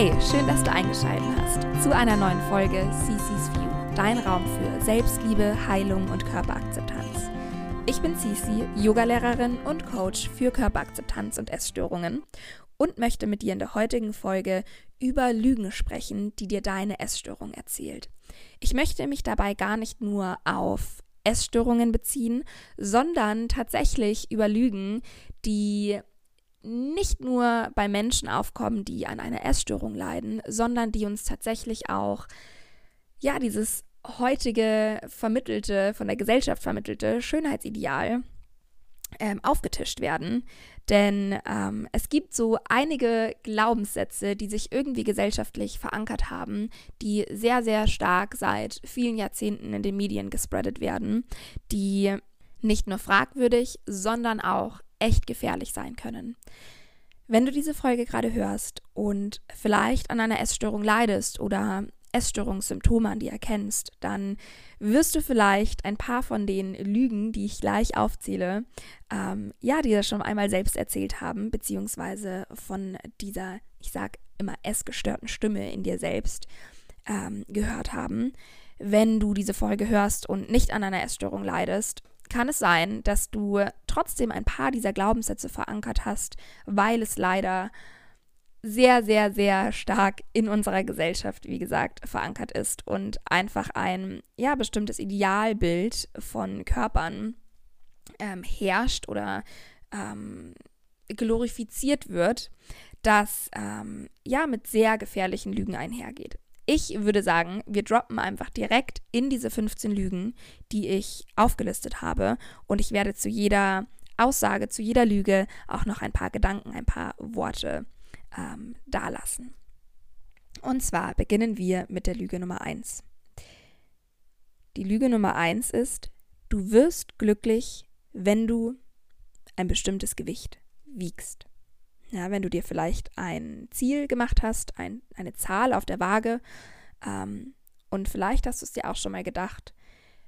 Hey, schön, dass du eingeschaltet hast zu einer neuen Folge CC's View, dein Raum für Selbstliebe, Heilung und Körperakzeptanz. Ich bin Cici, Yogalehrerin und Coach für Körperakzeptanz und Essstörungen und möchte mit dir in der heutigen Folge über Lügen sprechen, die dir deine Essstörung erzählt. Ich möchte mich dabei gar nicht nur auf Essstörungen beziehen, sondern tatsächlich über Lügen, die nicht nur bei Menschen aufkommen, die an einer Essstörung leiden, sondern die uns tatsächlich auch, ja, dieses heutige vermittelte, von der Gesellschaft vermittelte Schönheitsideal ähm, aufgetischt werden. Denn ähm, es gibt so einige Glaubenssätze, die sich irgendwie gesellschaftlich verankert haben, die sehr, sehr stark seit vielen Jahrzehnten in den Medien gespreadet werden, die nicht nur fragwürdig, sondern auch echt gefährlich sein können. Wenn du diese Folge gerade hörst und vielleicht an einer Essstörung leidest oder Essstörungssymptome an dir erkennst, dann wirst du vielleicht ein paar von den Lügen, die ich gleich aufzähle, ähm, ja, dir schon einmal selbst erzählt haben, beziehungsweise von dieser, ich sag immer, essgestörten Stimme in dir selbst ähm, gehört haben. Wenn du diese Folge hörst und nicht an einer Essstörung leidest, kann es sein, dass du trotzdem ein paar dieser Glaubenssätze verankert hast, weil es leider sehr, sehr, sehr stark in unserer Gesellschaft, wie gesagt, verankert ist und einfach ein ja bestimmtes Idealbild von Körpern ähm, herrscht oder ähm, glorifiziert wird, das ähm, ja mit sehr gefährlichen Lügen einhergeht. Ich würde sagen, wir droppen einfach direkt in diese 15 Lügen, die ich aufgelistet habe. Und ich werde zu jeder Aussage, zu jeder Lüge auch noch ein paar Gedanken, ein paar Worte ähm, dalassen. Und zwar beginnen wir mit der Lüge Nummer 1. Die Lüge Nummer 1 ist, du wirst glücklich, wenn du ein bestimmtes Gewicht wiegst. Ja, wenn du dir vielleicht ein Ziel gemacht hast, ein, eine Zahl auf der Waage, ähm, und vielleicht hast du es dir auch schon mal gedacht,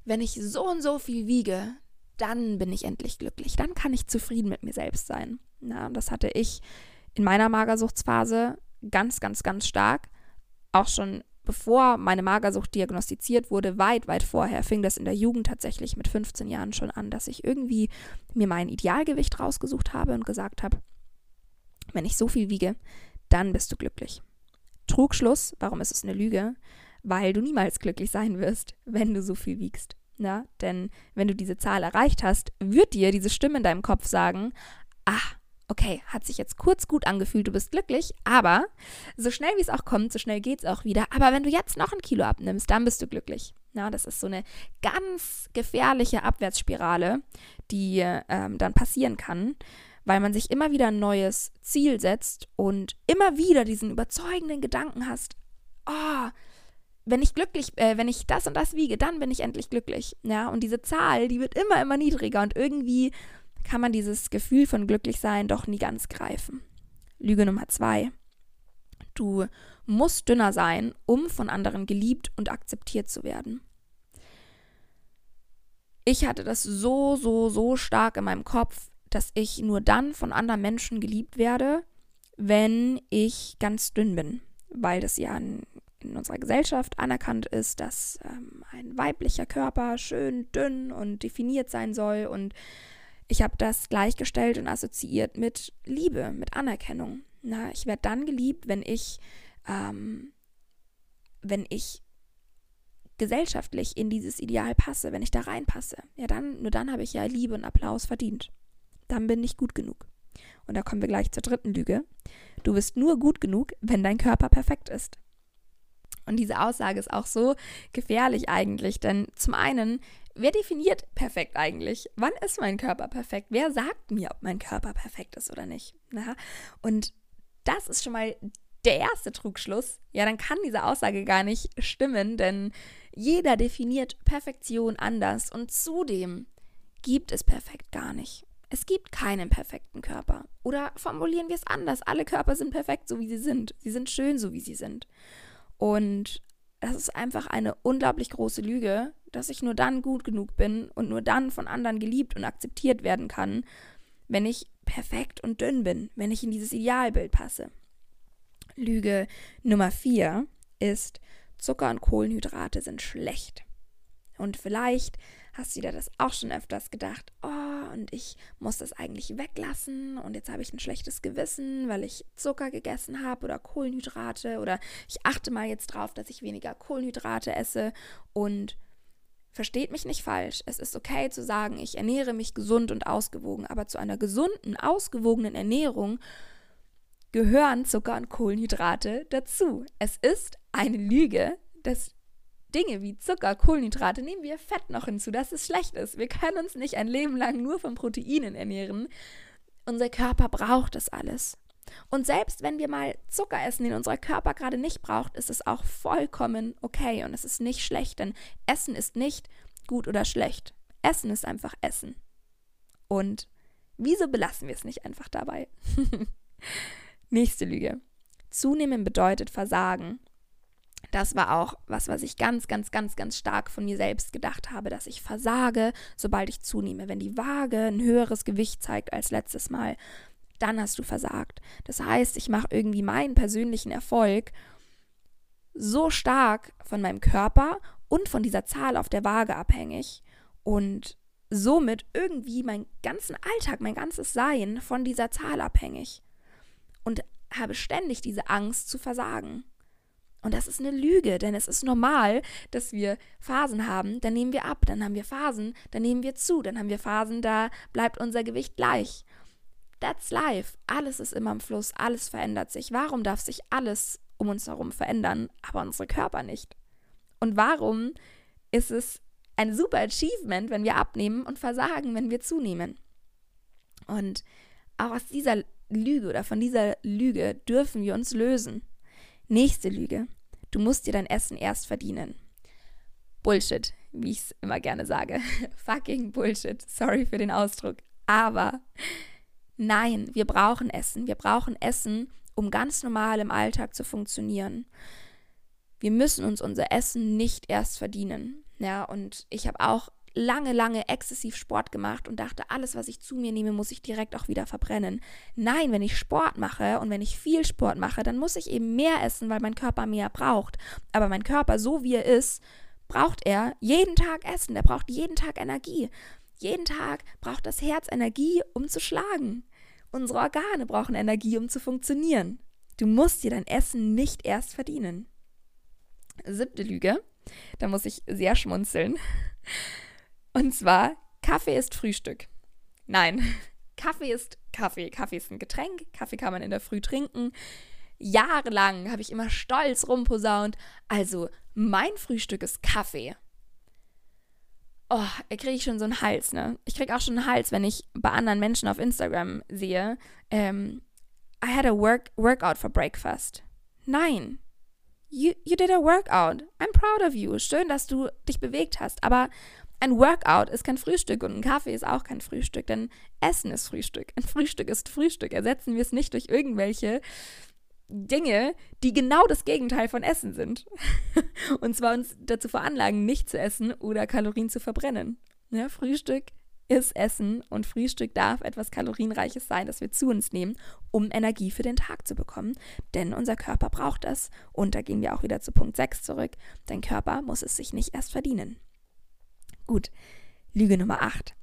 wenn ich so und so viel wiege, dann bin ich endlich glücklich, dann kann ich zufrieden mit mir selbst sein. Ja, und das hatte ich in meiner Magersuchtsphase ganz, ganz, ganz stark. Auch schon bevor meine Magersucht diagnostiziert wurde, weit, weit vorher, fing das in der Jugend tatsächlich mit 15 Jahren schon an, dass ich irgendwie mir mein Idealgewicht rausgesucht habe und gesagt habe, wenn ich so viel wiege, dann bist du glücklich. Trugschluss, warum ist es eine Lüge? Weil du niemals glücklich sein wirst, wenn du so viel wiegst. Ja? Denn wenn du diese Zahl erreicht hast, wird dir diese Stimme in deinem Kopf sagen, ah, okay, hat sich jetzt kurz gut angefühlt, du bist glücklich, aber so schnell wie es auch kommt, so schnell geht es auch wieder. Aber wenn du jetzt noch ein Kilo abnimmst, dann bist du glücklich. Ja, das ist so eine ganz gefährliche Abwärtsspirale, die ähm, dann passieren kann weil man sich immer wieder ein neues Ziel setzt und immer wieder diesen überzeugenden Gedanken hast, oh, wenn ich glücklich, äh, wenn ich das und das wiege, dann bin ich endlich glücklich. Ja, und diese Zahl, die wird immer, immer niedriger und irgendwie kann man dieses Gefühl von Glücklichsein doch nie ganz greifen. Lüge Nummer zwei. Du musst dünner sein, um von anderen geliebt und akzeptiert zu werden. Ich hatte das so, so, so stark in meinem Kopf, dass ich nur dann von anderen Menschen geliebt werde, wenn ich ganz dünn bin, weil das ja in, in unserer Gesellschaft anerkannt ist, dass ähm, ein weiblicher Körper schön dünn und definiert sein soll und ich habe das gleichgestellt und assoziiert mit Liebe, mit Anerkennung. Na, ich werde dann geliebt, wenn ich, ähm, wenn ich gesellschaftlich in dieses Ideal passe, wenn ich da reinpasse. Ja, dann, nur dann habe ich ja Liebe und Applaus verdient dann bin ich gut genug. Und da kommen wir gleich zur dritten Lüge. Du bist nur gut genug, wenn dein Körper perfekt ist. Und diese Aussage ist auch so gefährlich eigentlich, denn zum einen, wer definiert perfekt eigentlich? Wann ist mein Körper perfekt? Wer sagt mir, ob mein Körper perfekt ist oder nicht? Ja? Und das ist schon mal der erste Trugschluss. Ja, dann kann diese Aussage gar nicht stimmen, denn jeder definiert Perfektion anders und zudem gibt es perfekt gar nicht. Es gibt keinen perfekten Körper. Oder formulieren wir es anders. Alle Körper sind perfekt, so wie sie sind. Sie sind schön, so wie sie sind. Und das ist einfach eine unglaublich große Lüge, dass ich nur dann gut genug bin und nur dann von anderen geliebt und akzeptiert werden kann, wenn ich perfekt und dünn bin, wenn ich in dieses Idealbild passe. Lüge Nummer vier ist, Zucker und Kohlenhydrate sind schlecht. Und vielleicht hast du dir das auch schon öfters gedacht, oh, und ich muss das eigentlich weglassen und jetzt habe ich ein schlechtes Gewissen, weil ich Zucker gegessen habe oder Kohlenhydrate oder ich achte mal jetzt drauf, dass ich weniger Kohlenhydrate esse und Versteht mich nicht falsch. Es ist okay zu sagen, ich ernähre mich gesund und ausgewogen, aber zu einer gesunden, ausgewogenen Ernährung gehören Zucker und Kohlenhydrate dazu. Es ist eine Lüge, dass Dinge wie Zucker, Kohlenhydrate, nehmen wir Fett noch hinzu, dass es schlecht ist. Wir können uns nicht ein Leben lang nur von Proteinen ernähren. Unser Körper braucht das alles. Und selbst wenn wir mal Zucker essen, den unser Körper gerade nicht braucht, ist es auch vollkommen okay und es ist nicht schlecht, denn Essen ist nicht gut oder schlecht. Essen ist einfach Essen. Und wieso belassen wir es nicht einfach dabei? Nächste Lüge. Zunehmen bedeutet Versagen. Das war auch was, was ich ganz, ganz, ganz, ganz stark von mir selbst gedacht habe, dass ich versage, sobald ich zunehme. Wenn die Waage ein höheres Gewicht zeigt als letztes Mal, dann hast du versagt. Das heißt, ich mache irgendwie meinen persönlichen Erfolg so stark von meinem Körper und von dieser Zahl auf der Waage abhängig und somit irgendwie meinen ganzen Alltag, mein ganzes Sein von dieser Zahl abhängig und habe ständig diese Angst zu versagen. Und das ist eine Lüge, denn es ist normal, dass wir Phasen haben, dann nehmen wir ab, dann haben wir Phasen, dann nehmen wir zu, dann haben wir Phasen, da bleibt unser Gewicht gleich. That's life. Alles ist immer im Fluss, alles verändert sich. Warum darf sich alles um uns herum verändern, aber unsere Körper nicht? Und warum ist es ein super Achievement, wenn wir abnehmen und versagen, wenn wir zunehmen? Und auch aus dieser Lüge oder von dieser Lüge dürfen wir uns lösen. Nächste Lüge. Du musst dir dein Essen erst verdienen. Bullshit, wie ich es immer gerne sage. Fucking Bullshit. Sorry für den Ausdruck. Aber Nein, wir brauchen Essen. Wir brauchen Essen, um ganz normal im Alltag zu funktionieren. Wir müssen uns unser Essen nicht erst verdienen. Ja, und ich habe auch lange, lange exzessiv Sport gemacht und dachte, alles, was ich zu mir nehme, muss ich direkt auch wieder verbrennen. Nein, wenn ich Sport mache und wenn ich viel Sport mache, dann muss ich eben mehr essen, weil mein Körper mehr braucht. Aber mein Körper, so wie er ist, braucht er jeden Tag Essen. Der braucht jeden Tag Energie. Jeden Tag braucht das Herz Energie, um zu schlagen. Unsere Organe brauchen Energie, um zu funktionieren. Du musst dir dein Essen nicht erst verdienen. Siebte Lüge, da muss ich sehr schmunzeln. Und zwar, Kaffee ist Frühstück. Nein, Kaffee ist Kaffee. Kaffee ist ein Getränk. Kaffee kann man in der Früh trinken. Jahrelang habe ich immer stolz rumposaunt. Also, mein Frühstück ist Kaffee oh, kriege ich schon so einen Hals, ne? Ich kriege auch schon einen Hals, wenn ich bei anderen Menschen auf Instagram sehe, ähm, I had a work workout for breakfast. Nein. You, you did a workout. I'm proud of you. Schön, dass du dich bewegt hast. Aber ein Workout ist kein Frühstück und ein Kaffee ist auch kein Frühstück, denn Essen ist Frühstück. Ein Frühstück ist Frühstück. Ersetzen wir es nicht durch irgendwelche Dinge, die genau das Gegenteil von Essen sind. Und zwar uns dazu veranlagen, nicht zu essen oder Kalorien zu verbrennen. Ja, Frühstück ist Essen und Frühstück darf etwas Kalorienreiches sein, das wir zu uns nehmen, um Energie für den Tag zu bekommen. Denn unser Körper braucht es. Und da gehen wir auch wieder zu Punkt 6 zurück. Dein Körper muss es sich nicht erst verdienen. Gut, Lüge Nummer 8.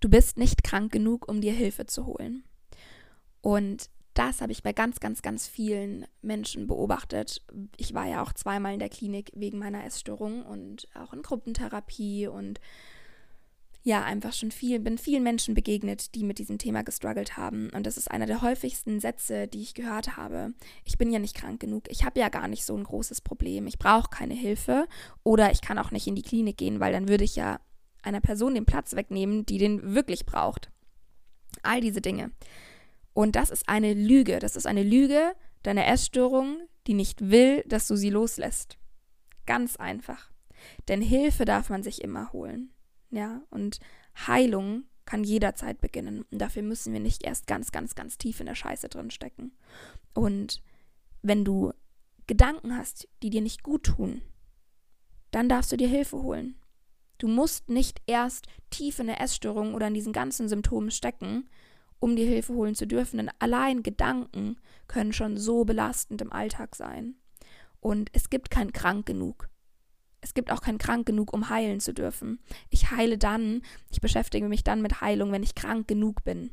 Du bist nicht krank genug, um dir Hilfe zu holen. Und das habe ich bei ganz, ganz, ganz vielen Menschen beobachtet. Ich war ja auch zweimal in der Klinik wegen meiner Essstörung und auch in Gruppentherapie und ja, einfach schon viel, bin vielen Menschen begegnet, die mit diesem Thema gestruggelt haben. Und das ist einer der häufigsten Sätze, die ich gehört habe. Ich bin ja nicht krank genug. Ich habe ja gar nicht so ein großes Problem. Ich brauche keine Hilfe. Oder ich kann auch nicht in die Klinik gehen, weil dann würde ich ja einer Person den Platz wegnehmen, die den wirklich braucht. All diese Dinge. Und das ist eine Lüge. Das ist eine Lüge deiner Essstörung, die nicht will, dass du sie loslässt. Ganz einfach. Denn Hilfe darf man sich immer holen. Ja, und Heilung kann jederzeit beginnen. Und dafür müssen wir nicht erst ganz, ganz, ganz tief in der Scheiße drin stecken. Und wenn du Gedanken hast, die dir nicht gut tun, dann darfst du dir Hilfe holen. Du musst nicht erst tief in der Essstörung oder in diesen ganzen Symptomen stecken, um dir Hilfe holen zu dürfen. Denn allein Gedanken können schon so belastend im Alltag sein. Und es gibt kein krank genug. Es gibt auch kein krank genug, um heilen zu dürfen. Ich heile dann, ich beschäftige mich dann mit Heilung, wenn ich krank genug bin.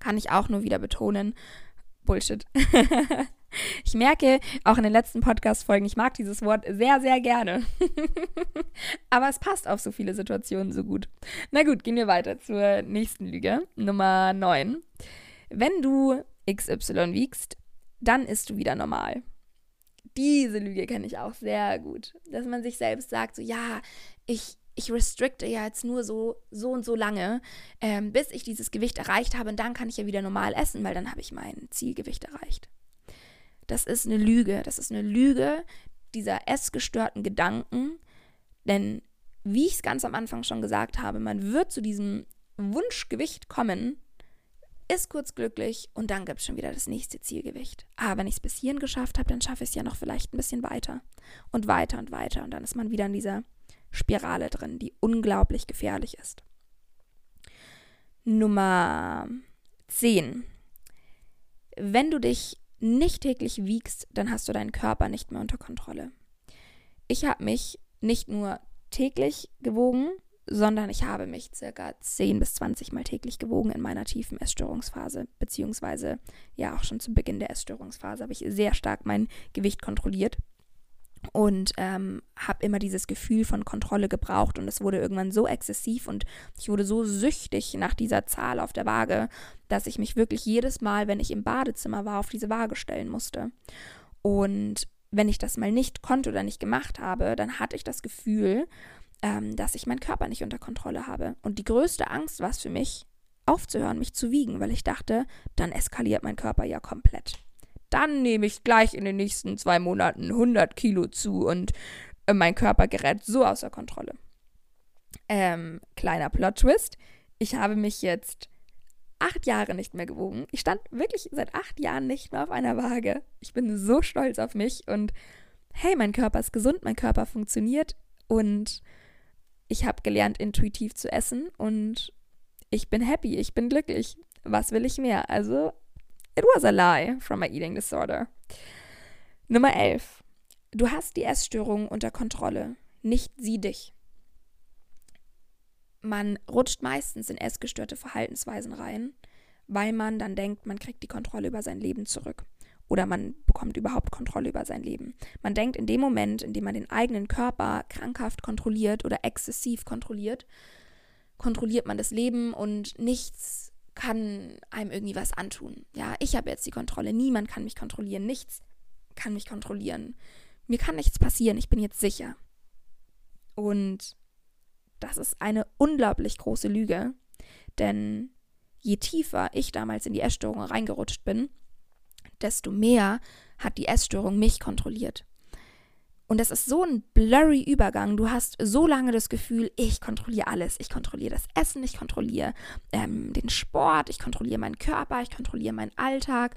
Kann ich auch nur wieder betonen. Bullshit. ich merke auch in den letzten Podcast-Folgen, ich mag dieses Wort sehr, sehr gerne. Aber es passt auf so viele Situationen so gut. Na gut, gehen wir weiter zur nächsten Lüge. Nummer 9. Wenn du XY wiegst, dann isst du wieder normal. Diese Lüge kenne ich auch sehr gut. Dass man sich selbst sagt, so ja, ich, ich restrikte ja jetzt nur so, so und so lange, ähm, bis ich dieses Gewicht erreicht habe und dann kann ich ja wieder normal essen, weil dann habe ich mein Zielgewicht erreicht. Das ist eine Lüge. Das ist eine Lüge dieser essgestörten Gedanken. Denn wie ich es ganz am Anfang schon gesagt habe, man wird zu diesem Wunschgewicht kommen, ist kurz glücklich und dann gibt es schon wieder das nächste Zielgewicht. Aber wenn ich es bis hierhin geschafft habe, dann schaffe ich es ja noch vielleicht ein bisschen weiter und weiter und weiter und dann ist man wieder in dieser Spirale drin, die unglaublich gefährlich ist. Nummer 10. Wenn du dich nicht täglich wiegst, dann hast du deinen Körper nicht mehr unter Kontrolle. Ich habe mich nicht nur täglich gewogen, sondern ich habe mich circa 10 bis 20 Mal täglich gewogen in meiner tiefen Essstörungsphase, beziehungsweise ja auch schon zu Beginn der Essstörungsphase habe ich sehr stark mein Gewicht kontrolliert und ähm, habe immer dieses Gefühl von Kontrolle gebraucht und es wurde irgendwann so exzessiv und ich wurde so süchtig nach dieser Zahl auf der Waage, dass ich mich wirklich jedes Mal, wenn ich im Badezimmer war, auf diese Waage stellen musste. Und wenn ich das mal nicht konnte oder nicht gemacht habe, dann hatte ich das Gefühl, ähm, dass ich meinen Körper nicht unter Kontrolle habe. Und die größte Angst war es für mich, aufzuhören, mich zu wiegen, weil ich dachte, dann eskaliert mein Körper ja komplett. Dann nehme ich gleich in den nächsten zwei Monaten 100 Kilo zu und äh, mein Körper gerät so außer Kontrolle. Ähm, kleiner Plot-Twist. Ich habe mich jetzt acht Jahre nicht mehr gewogen. Ich stand wirklich seit acht Jahren nicht mehr auf einer Waage. Ich bin so stolz auf mich und hey, mein Körper ist gesund, mein Körper funktioniert und ich habe gelernt, intuitiv zu essen und ich bin happy, ich bin glücklich. Was will ich mehr? Also, it was a lie from my eating disorder. Nummer 11. Du hast die Essstörung unter Kontrolle, nicht sie dich. Man rutscht meistens in essgestörte Verhaltensweisen rein, weil man dann denkt, man kriegt die Kontrolle über sein Leben zurück oder man bekommt überhaupt Kontrolle über sein Leben. Man denkt in dem Moment, in dem man den eigenen Körper krankhaft kontrolliert oder exzessiv kontrolliert, kontrolliert man das Leben und nichts kann einem irgendwie was antun. Ja, ich habe jetzt die Kontrolle, niemand kann mich kontrollieren, nichts kann mich kontrollieren. Mir kann nichts passieren, ich bin jetzt sicher. Und das ist eine unglaublich große Lüge, denn je tiefer ich damals in die Essstörung reingerutscht bin, desto mehr hat die Essstörung mich kontrolliert. Und das ist so ein blurry Übergang. Du hast so lange das Gefühl, ich kontrolliere alles. Ich kontrolliere das Essen, ich kontrolliere ähm, den Sport, ich kontrolliere meinen Körper, ich kontrolliere meinen Alltag.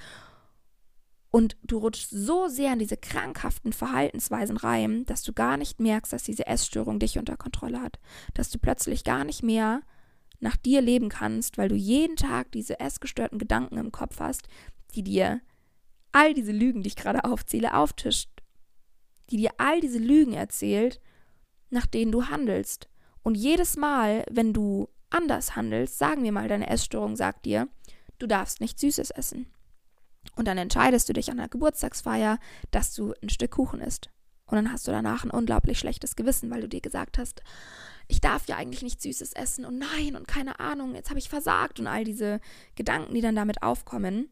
Und du rutschst so sehr in diese krankhaften Verhaltensweisen rein, dass du gar nicht merkst, dass diese Essstörung dich unter Kontrolle hat. Dass du plötzlich gar nicht mehr nach dir leben kannst, weil du jeden Tag diese essgestörten Gedanken im Kopf hast, die dir all diese Lügen, die ich gerade aufzähle, auftischt, die dir all diese Lügen erzählt, nach denen du handelst. Und jedes Mal, wenn du anders handelst, sagen wir mal, deine Essstörung sagt dir, du darfst nicht Süßes essen. Und dann entscheidest du dich an der Geburtstagsfeier, dass du ein Stück Kuchen isst. Und dann hast du danach ein unglaublich schlechtes Gewissen, weil du dir gesagt hast, ich darf ja eigentlich nicht Süßes essen und nein und keine Ahnung, jetzt habe ich versagt und all diese Gedanken, die dann damit aufkommen.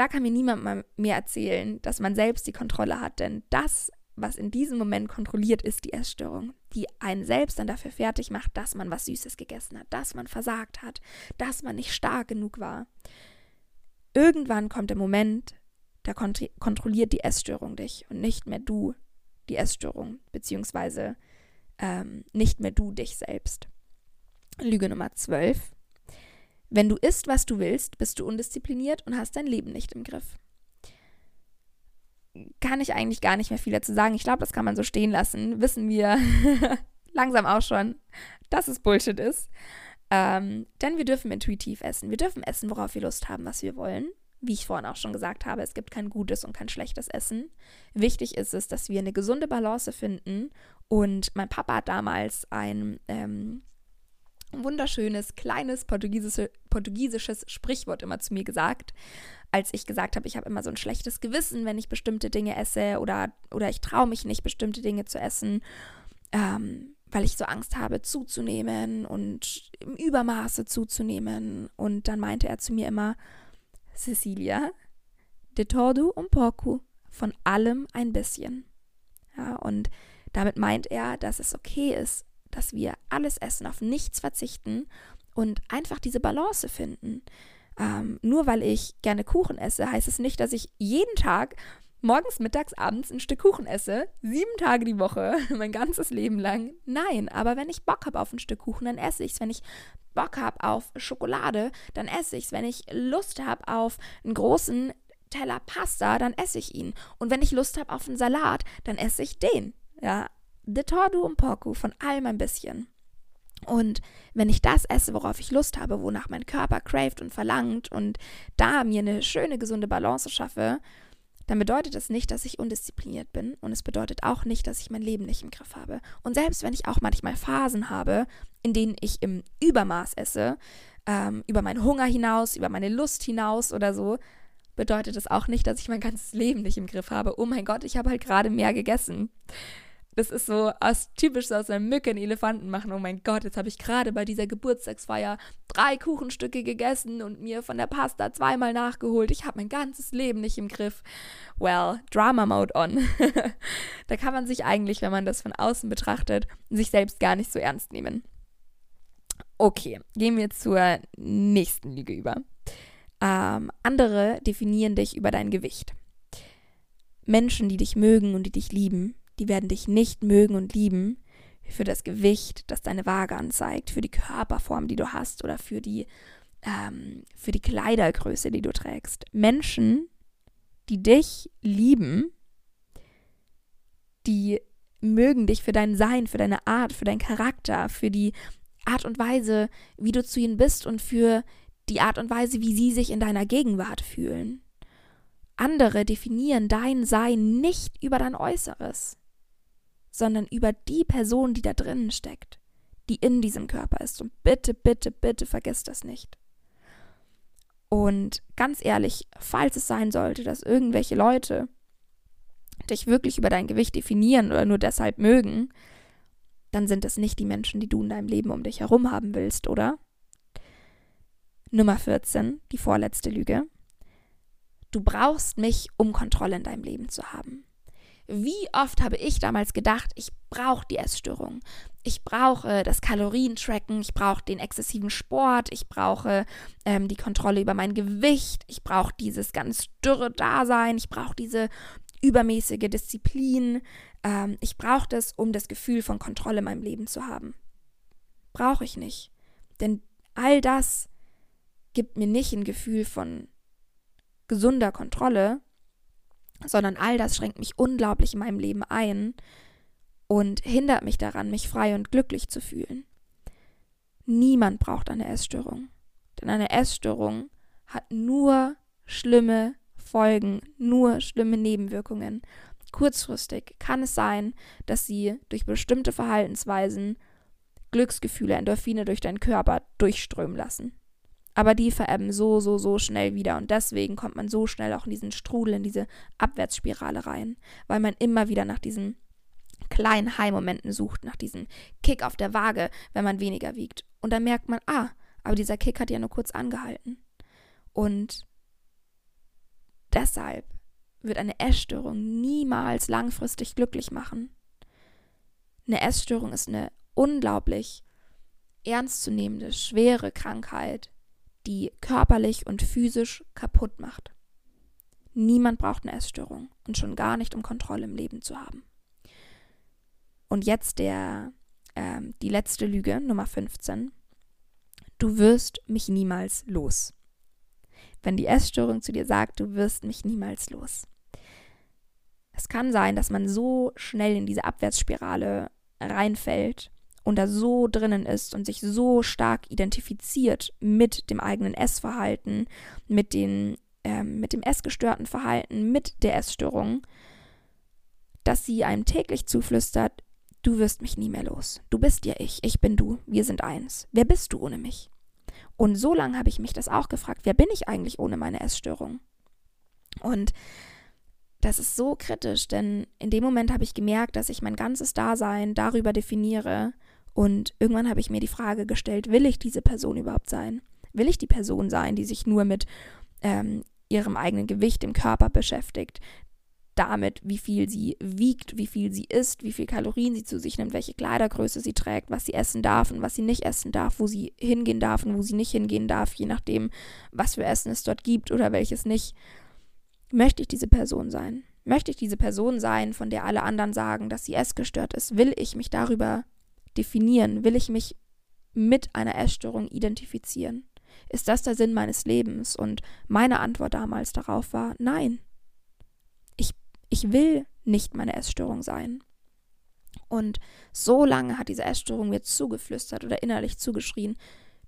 Da kann mir niemand mehr erzählen, dass man selbst die Kontrolle hat, denn das, was in diesem Moment kontrolliert, ist die Essstörung, die einen selbst dann dafür fertig macht, dass man was Süßes gegessen hat, dass man versagt hat, dass man nicht stark genug war. Irgendwann kommt der Moment, da kont kontrolliert die Essstörung dich und nicht mehr du die Essstörung, beziehungsweise ähm, nicht mehr du dich selbst. Lüge Nummer 12. Wenn du isst, was du willst, bist du undiszipliniert und hast dein Leben nicht im Griff. Kann ich eigentlich gar nicht mehr viel dazu sagen. Ich glaube, das kann man so stehen lassen. Wissen wir langsam auch schon, dass es Bullshit ist. Ähm, denn wir dürfen intuitiv essen. Wir dürfen essen, worauf wir Lust haben, was wir wollen. Wie ich vorhin auch schon gesagt habe, es gibt kein gutes und kein schlechtes Essen. Wichtig ist es, dass wir eine gesunde Balance finden. Und mein Papa hat damals ein ähm, wunderschönes, kleines portugiesische, portugiesisches Sprichwort immer zu mir gesagt, als ich gesagt habe, ich habe immer so ein schlechtes Gewissen, wenn ich bestimmte Dinge esse oder, oder ich traue mich nicht, bestimmte Dinge zu essen. Ähm, weil ich so Angst habe, zuzunehmen und im Übermaße zuzunehmen. Und dann meinte er zu mir immer, Cecilia, de todo un poco, von allem ein bisschen. Ja, und damit meint er, dass es okay ist, dass wir alles essen, auf nichts verzichten und einfach diese Balance finden. Ähm, nur weil ich gerne Kuchen esse, heißt es nicht, dass ich jeden Tag morgens, mittags, abends ein Stück Kuchen esse, sieben Tage die Woche, mein ganzes Leben lang. Nein, aber wenn ich Bock habe auf ein Stück Kuchen, dann esse ich es. Wenn ich Bock habe auf Schokolade, dann esse ich es. Wenn ich Lust habe auf einen großen Teller Pasta, dann esse ich ihn. Und wenn ich Lust habe auf einen Salat, dann esse ich den. Ja, de todo un poco, von allem ein bisschen. Und wenn ich das esse, worauf ich Lust habe, wonach mein Körper craved und verlangt und da mir eine schöne, gesunde Balance schaffe, dann bedeutet das nicht, dass ich undiszipliniert bin und es bedeutet auch nicht, dass ich mein Leben nicht im Griff habe. Und selbst wenn ich auch manchmal Phasen habe, in denen ich im Übermaß esse, ähm, über meinen Hunger hinaus, über meine Lust hinaus oder so, bedeutet das auch nicht, dass ich mein ganzes Leben nicht im Griff habe. Oh mein Gott, ich habe halt gerade mehr gegessen das ist so aus, typisch so aus einer Mücke einen Elefanten machen. Oh mein Gott, jetzt habe ich gerade bei dieser Geburtstagsfeier drei Kuchenstücke gegessen und mir von der Pasta zweimal nachgeholt. Ich habe mein ganzes Leben nicht im Griff. Well, Drama Mode on. da kann man sich eigentlich, wenn man das von außen betrachtet, sich selbst gar nicht so ernst nehmen. Okay, gehen wir zur nächsten Lüge über. Ähm, andere definieren dich über dein Gewicht. Menschen, die dich mögen und die dich lieben, die werden dich nicht mögen und lieben für das Gewicht, das deine Waage anzeigt, für die Körperform, die du hast oder für die, ähm, für die Kleidergröße, die du trägst. Menschen, die dich lieben, die mögen dich für dein Sein, für deine Art, für deinen Charakter, für die Art und Weise, wie du zu ihnen bist und für die Art und Weise, wie sie sich in deiner Gegenwart fühlen. Andere definieren dein Sein nicht über dein Äußeres sondern über die Person, die da drinnen steckt, die in diesem Körper ist. Und bitte, bitte, bitte vergiss das nicht. Und ganz ehrlich, falls es sein sollte, dass irgendwelche Leute dich wirklich über dein Gewicht definieren oder nur deshalb mögen, dann sind es nicht die Menschen, die du in deinem Leben um dich herum haben willst, oder? Nummer 14, die vorletzte Lüge. Du brauchst mich, um Kontrolle in deinem Leben zu haben. Wie oft habe ich damals gedacht, ich brauche die Essstörung. Ich brauche das Kalorientracken, ich brauche den exzessiven Sport, ich brauche ähm, die Kontrolle über mein Gewicht, ich brauche dieses ganz dürre Dasein, ich brauche diese übermäßige Disziplin. Ähm, ich brauche das, um das Gefühl von Kontrolle in meinem Leben zu haben. Brauche ich nicht. Denn all das gibt mir nicht ein Gefühl von gesunder Kontrolle, sondern all das schränkt mich unglaublich in meinem Leben ein und hindert mich daran, mich frei und glücklich zu fühlen. Niemand braucht eine Essstörung, denn eine Essstörung hat nur schlimme Folgen, nur schlimme Nebenwirkungen. Kurzfristig kann es sein, dass sie durch bestimmte Verhaltensweisen Glücksgefühle, Endorphine durch deinen Körper durchströmen lassen. Aber die verebben so, so, so schnell wieder. Und deswegen kommt man so schnell auch in diesen Strudel, in diese Abwärtsspirale rein, weil man immer wieder nach diesen kleinen High-Momenten sucht, nach diesem Kick auf der Waage, wenn man weniger wiegt. Und dann merkt man, ah, aber dieser Kick hat ja nur kurz angehalten. Und deshalb wird eine Essstörung niemals langfristig glücklich machen. Eine Essstörung ist eine unglaublich ernstzunehmende, schwere Krankheit, die körperlich und physisch kaputt macht. Niemand braucht eine Essstörung und schon gar nicht, um Kontrolle im Leben zu haben. Und jetzt der, äh, die letzte Lüge, Nummer 15. Du wirst mich niemals los. Wenn die Essstörung zu dir sagt, du wirst mich niemals los. Es kann sein, dass man so schnell in diese Abwärtsspirale reinfällt und da so drinnen ist und sich so stark identifiziert mit dem eigenen Essverhalten, mit, den, äh, mit dem essgestörten Verhalten, mit der Essstörung, dass sie einem täglich zuflüstert, du wirst mich nie mehr los. Du bist ja ich, ich bin du, wir sind eins. Wer bist du ohne mich? Und so lange habe ich mich das auch gefragt, wer bin ich eigentlich ohne meine Essstörung? Und das ist so kritisch, denn in dem Moment habe ich gemerkt, dass ich mein ganzes Dasein darüber definiere. Und irgendwann habe ich mir die Frage gestellt, will ich diese Person überhaupt sein? Will ich die Person sein, die sich nur mit ähm, ihrem eigenen Gewicht im Körper beschäftigt, damit, wie viel sie wiegt, wie viel sie isst, wie viel Kalorien sie zu sich nimmt, welche Kleidergröße sie trägt, was sie essen darf und was sie nicht essen darf, wo sie hingehen darf und wo sie nicht hingehen darf, je nachdem, was für Essen es dort gibt oder welches nicht. Möchte ich diese Person sein? Möchte ich diese Person sein, von der alle anderen sagen, dass sie essgestört ist? Will ich mich darüber definieren? Will ich mich mit einer Essstörung identifizieren? Ist das der Sinn meines Lebens? Und meine Antwort damals darauf war nein. Ich, ich will nicht meine Essstörung sein. Und so lange hat diese Essstörung mir zugeflüstert oder innerlich zugeschrien,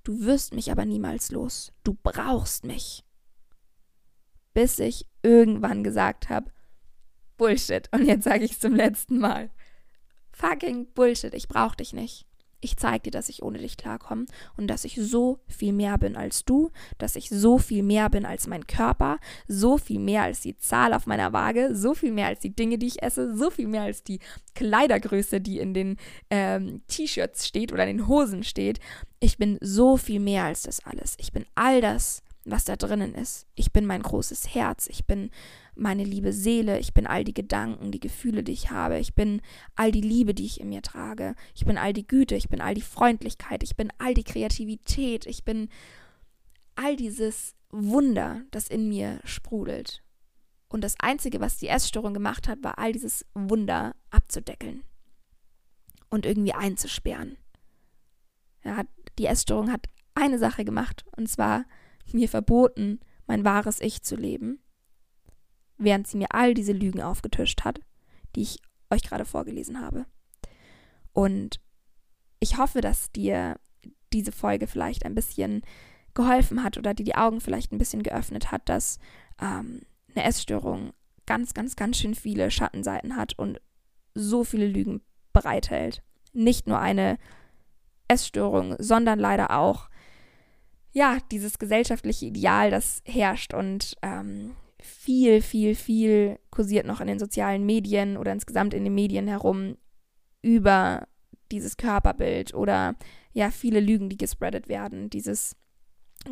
du wirst mich aber niemals los. Du brauchst mich bis ich irgendwann gesagt habe, Bullshit. Und jetzt sage ich es zum letzten Mal. Fucking Bullshit, ich brauche dich nicht. Ich zeige dir, dass ich ohne dich klarkomme und dass ich so viel mehr bin als du, dass ich so viel mehr bin als mein Körper, so viel mehr als die Zahl auf meiner Waage, so viel mehr als die Dinge, die ich esse, so viel mehr als die Kleidergröße, die in den ähm, T-Shirts steht oder in den Hosen steht. Ich bin so viel mehr als das alles. Ich bin all das, was da drinnen ist. Ich bin mein großes Herz, ich bin meine liebe Seele, ich bin all die Gedanken, die Gefühle, die ich habe, ich bin all die Liebe, die ich in mir trage, ich bin all die Güte, ich bin all die Freundlichkeit, ich bin all die Kreativität, ich bin all dieses Wunder, das in mir sprudelt. Und das Einzige, was die Essstörung gemacht hat, war all dieses Wunder abzudeckeln und irgendwie einzusperren. Ja, die Essstörung hat eine Sache gemacht, und zwar mir verboten, mein wahres Ich zu leben, während sie mir all diese Lügen aufgetischt hat, die ich euch gerade vorgelesen habe. Und ich hoffe, dass dir diese Folge vielleicht ein bisschen geholfen hat oder dir die Augen vielleicht ein bisschen geöffnet hat, dass ähm, eine Essstörung ganz, ganz, ganz schön viele Schattenseiten hat und so viele Lügen bereithält. Nicht nur eine Essstörung, sondern leider auch ja, dieses gesellschaftliche Ideal, das herrscht und ähm, viel, viel, viel kursiert noch in den sozialen Medien oder insgesamt in den Medien herum über dieses Körperbild oder ja, viele Lügen, die gespreadet werden, dieses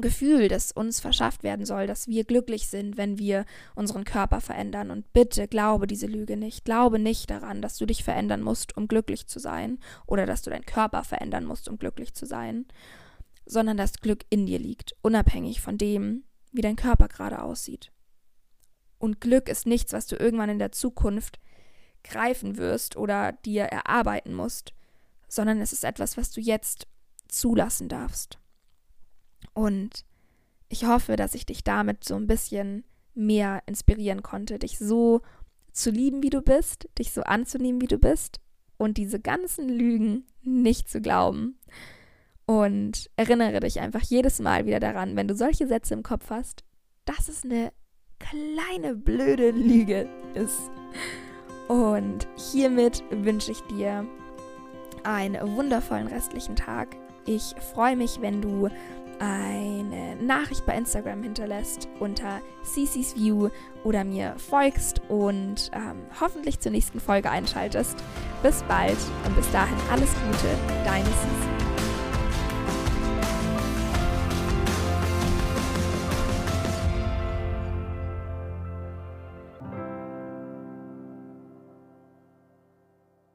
Gefühl, das uns verschafft werden soll, dass wir glücklich sind, wenn wir unseren Körper verändern. Und bitte glaube diese Lüge nicht. Glaube nicht daran, dass du dich verändern musst, um glücklich zu sein oder dass du deinen Körper verändern musst, um glücklich zu sein sondern das Glück in dir liegt, unabhängig von dem, wie dein Körper gerade aussieht. Und Glück ist nichts, was du irgendwann in der Zukunft greifen wirst oder dir erarbeiten musst, sondern es ist etwas, was du jetzt zulassen darfst. Und ich hoffe, dass ich dich damit so ein bisschen mehr inspirieren konnte, dich so zu lieben, wie du bist, dich so anzunehmen, wie du bist und diese ganzen Lügen nicht zu glauben. Und erinnere dich einfach jedes Mal wieder daran, wenn du solche Sätze im Kopf hast, dass es eine kleine blöde Lüge ist. Und hiermit wünsche ich dir einen wundervollen restlichen Tag. Ich freue mich, wenn du eine Nachricht bei Instagram hinterlässt unter CC's View oder mir folgst und ähm, hoffentlich zur nächsten Folge einschaltest. Bis bald und bis dahin alles Gute, deine Cici.